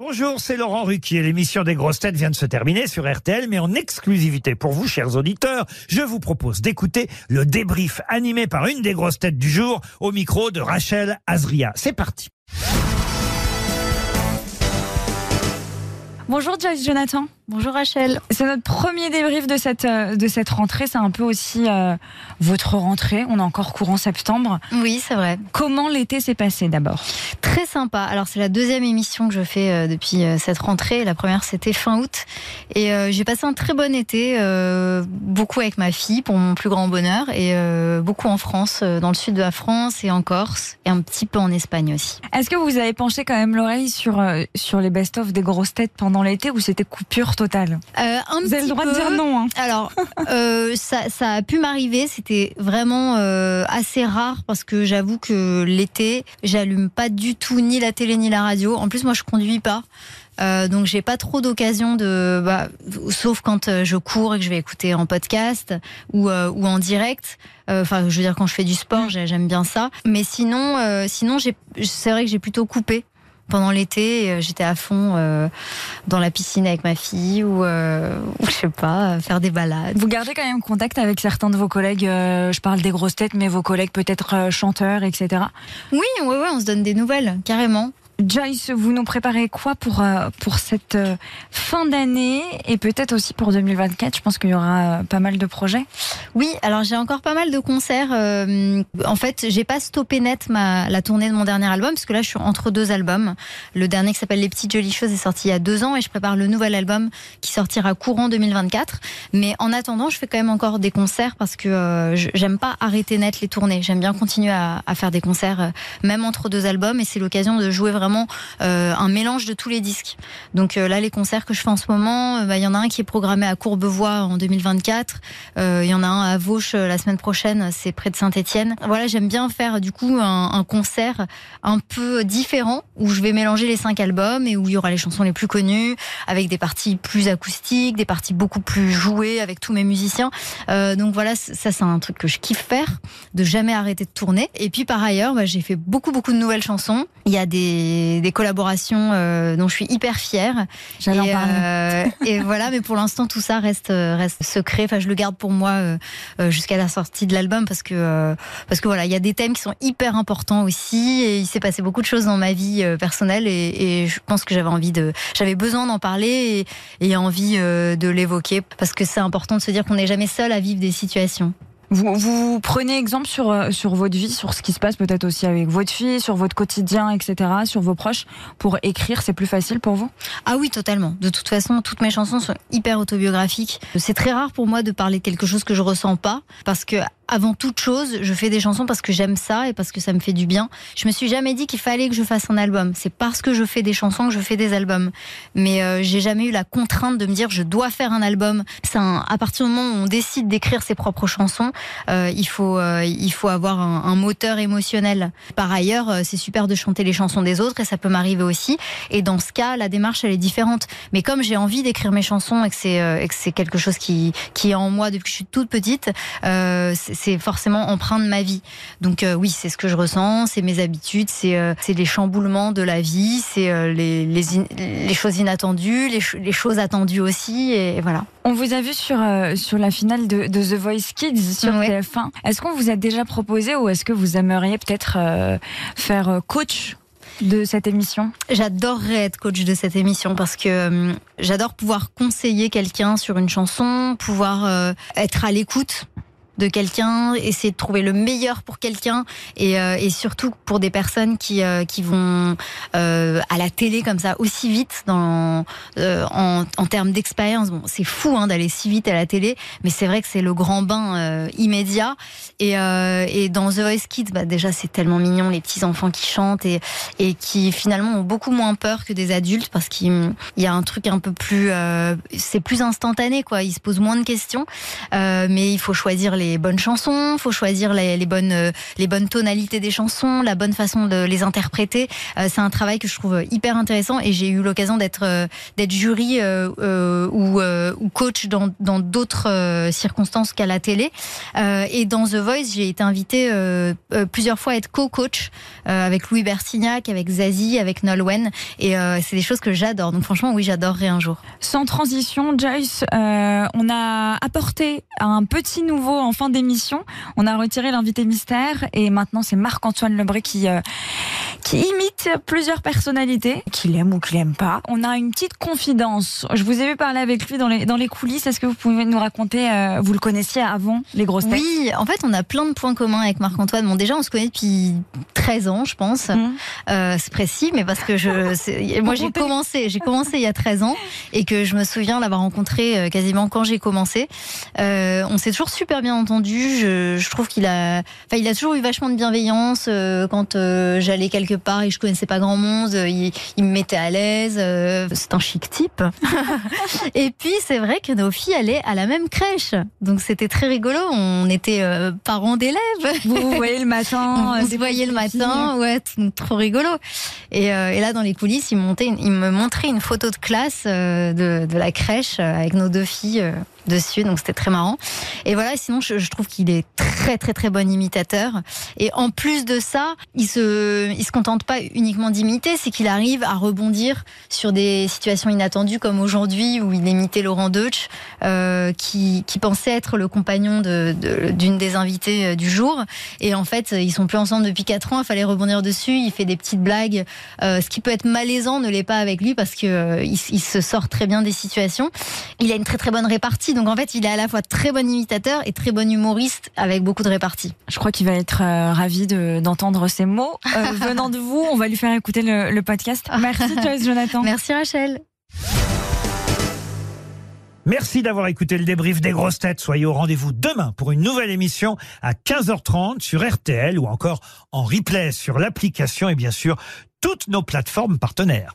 Bonjour, c'est Laurent Ruquier. L'émission des grosses têtes vient de se terminer sur RTL, mais en exclusivité pour vous, chers auditeurs, je vous propose d'écouter le débrief animé par une des grosses têtes du jour au micro de Rachel Azria. C'est parti. Bonjour Joyce Jonathan. Bonjour Rachel. C'est notre premier débrief de cette, euh, de cette rentrée. C'est un peu aussi euh, votre rentrée. On est encore courant septembre. Oui, c'est vrai. Comment l'été s'est passé d'abord? Très sympa. Alors c'est la deuxième émission que je fais euh, depuis cette rentrée. La première c'était fin août. Et j'ai passé un très bon été, beaucoup avec ma fille pour mon plus grand bonheur. Et beaucoup en France, dans le sud de la France et en Corse. Et un petit peu en Espagne aussi. Est-ce que vous avez penché quand même l'oreille sur, sur les best-of des grosses têtes pendant l'été ou c'était coupure totale? Euh, Vous avez le droit de dire non. Hein. Alors, euh, ça, ça, a pu m'arriver. C'était vraiment euh, assez rare parce que j'avoue que l'été, j'allume pas du tout ni la télé ni la radio. En plus, moi, je conduis pas. Euh, donc j'ai pas trop d'occasion de, bah, sauf quand euh, je cours et que je vais écouter en podcast ou, euh, ou en direct. Enfin, je veux dire quand je fais du sport, mm. j'aime bien ça. Mais sinon, sinon c'est vrai que j'ai plutôt coupé pendant l'été, euh, j'étais à fond euh, dans la piscine avec ma fille ou, euh, ou, je sais pas, faire des balades. Vous gardez quand même contact avec certains de vos collègues, je parle des grosses têtes, mais vos collègues peut-être chanteurs, etc. Oui, oui, oui, on se donne des nouvelles, carrément. Joyce, vous nous préparez quoi pour, euh, pour cette euh, fin d'année et peut-être aussi pour 2024 Je pense qu'il y aura euh, pas mal de projets. Oui, alors j'ai encore pas mal de concerts. en fait, j'ai pas stoppé net la tournée de mon dernier album parce que là, je suis entre deux albums. Le dernier qui s'appelle Les Petites Jolies Choses est sorti il y a deux ans et je prépare le nouvel album qui sortira courant 2024. Mais en attendant, je fais quand même encore des concerts parce que j'aime pas arrêter net les tournées. J'aime bien continuer à, à, faire des concerts même entre deux albums et c'est l'occasion de jouer vraiment euh, un mélange de tous les disques. Donc euh, là, les concerts que je fais en ce moment, euh, bah, il y en a un qui est programmé à Courbevoie en 2024. Il y en a un à Vauche la semaine prochaine, c'est près de Saint-Étienne. Voilà, j'aime bien faire du coup un, concert un peu différent où je vais mélanger les cinq albums et où il y aura les chansons les plus connues avec des parties plus acoustiques, des parties beaucoup plus jouées avec tous mes musiciens. Donc voilà, ça c'est un truc que je kiffe faire, de jamais arrêter de tourner. Et puis par ailleurs, bah, j'ai fait beaucoup beaucoup de nouvelles chansons. Il y a des des, collaborations euh, dont je suis hyper fière. J'allais en parler. Euh, et voilà, mais pour l'instant, tout ça reste, reste secret. Enfin, je le garde pour moi euh, jusqu'à la sortie de l'album parce que, parce que voilà, il y a des thèmes qui sont hyper importants aussi. Et il s'est passé beaucoup de choses dans ma vie personnelle et, je pense que j'avais envie de, j'avais besoin d'en parler et, et envie de l'évoquer parce que c'est important de se dire qu'on n'est jamais seul à vivre des situations. Vous, vous, prenez exemple sur, euh, sur votre vie, sur ce qui se passe peut-être aussi avec votre fille, sur votre quotidien, etc., sur vos proches, pour écrire, c'est plus facile pour vous? Ah oui, totalement. De toute façon, toutes mes chansons sont hyper autobiographiques. C'est très rare pour moi de parler de quelque chose que je ressens pas, parce que avant toute chose, je fais des chansons parce que j'aime ça et parce que ça me fait du bien. Je me suis jamais dit qu'il fallait que je fasse un album. C'est parce que je fais des chansons que je fais des albums. Mais euh, j'ai jamais eu la contrainte de me dire je dois faire un album. C'est à partir du moment où on décide d'écrire ses propres chansons, euh, il faut euh, il faut avoir un, moteur émotionnel. Par ailleurs, euh, c'est super de chanter les chansons des autres et ça peut m'arriver aussi. Et dans ce cas, la démarche elle est différente. Mais comme j'ai envie d'écrire mes chansons et que c'est euh, que c'est quelque chose qui qui est en moi depuis que je suis toute petite, c'est forcément empreint de ma vie. Donc oui, c'est ce que je ressens, c'est mes habitudes, c'est c'est les chamboulements de la vie, c'est les les, les, choses inattendues, les, les choses attendues aussi et voilà. On vous a vu sur, euh, sur la finale de, The Voice Kids sur TF1. Est-ce qu'on vous a déjà proposé ou est-ce que vous aimeriez peut-être euh, faire euh, coach de cette émission? J'adorerais être coach de cette émission parce que j'adore pouvoir conseiller quelqu'un sur une chanson, pouvoir être à l'écoute de quelqu'un, essayer de trouver le meilleur pour quelqu'un et, euh, et, surtout pour des personnes qui, euh, qui vont euh, à la télé comme ça aussi vite dans, en, en termes d'expérience. Bon, c'est fou hein, d'aller si vite à la télé, mais c'est vrai que c'est le grand bain immédiat. Et, et dans The Voice Kids, bah, déjà c'est tellement mignon les petits enfants qui chantent et, et qui finalement ont beaucoup moins peur que des adultes parce qu'il y a un truc un peu plus, c'est plus instantané quoi. Ils se posent moins de questions, mais il faut choisir les bonnes chansons, faut choisir les, bonnes euh, les bonnes tonalités des chansons, la bonne façon de les interpréter. Euh, c'est un travail que je trouve hyper intéressant et j'ai eu l'occasion d'être euh, d'être jury ou, coach dans dans d'autres circonstances qu'à la télé. et dans The Voice, j'ai été invitée plusieurs fois à être co-coach avec Louis Bertignac, avec Zazie, avec Nolwenn. Et c'est des choses que j'adore. Donc franchement, oui, j'adorerais un jour. Sans transition, Joyce, on a apporté un petit nouveau en fin d'émission. On a retiré l'invité mystère et maintenant c'est Marc-Antoine Lebré qui qui imite plusieurs personnalités, qu'il aime ou qu'il aime pas. On a une petite confidence. Je vous ai vu parler avec lui dans les, dans les coulisses. Est-ce que vous pouvez nous raconter, euh, vous le connaissiez avant les grosses têtes? Oui, en fait, on a plein de points communs avec Marc-Antoine. Bon, déjà, on se connaît depuis 13 ans, je pense. Mmh. Euh, c'est précis, mais parce que je, moi, j'ai commencé, j'ai commencé il y a 13 ans et que je me souviens l'avoir rencontré euh, quasiment quand j'ai commencé. Euh, on s'est toujours super bien entendu. Je, je trouve qu'il a, enfin, il a toujours eu vachement de bienveillance euh, quand j'allais quelque part et je connaissais pas grand monde. Il, il me mettait à l'aise. c'est un chic type. et puis, c'est vrai que nos filles allaient à la même crèche. Donc, c'était très rigolo. On était parents d'élèves. Vous, vous voyez le matin. Se voyait le matin ouais, trop rigolo. Et, euh, et, là, dans les coulisses, il, montait, il me montrait une photo de classe euh, de, de, la crèche euh, avec nos deux filles dessus, donc c'était très marrant. Et voilà, sinon je, trouve qu'il est très très très bon imitateur. Et en plus de ça, il se, il se contente pas uniquement d'imiter, c'est qu'il arrive à rebondir sur des situations inattendues comme aujourd'hui où il imitait Laurent Deutsch, euh, qui, qui pensait être le compagnon d'une de, d'une des invitées euh, du jour. Et en fait, ils sont plus ensemble depuis 4 ans, il fallait rebondir dessus, il fait des petites blagues. Euh, ce qui peut être malaisant ne l'est pas avec lui parce que euh, il, il se sort très bien des situations. Il a une très très bonne répartie donc en fait, il est à la fois très bon imitateur et très bon humoriste avec beaucoup de réparties. Je crois qu'il va être euh, ravi d'entendre ces mots euh, venant de vous. On va lui faire écouter le, podcast. Merci Joyce Jonathan. Merci Rachel. Merci d'avoir écouté le débrief des grosses têtes. Soyez au rendez-vous demain pour une nouvelle émission à 15h30 sur RTL ou encore en replay sur l'application et bien sûr toutes nos plateformes partenaires.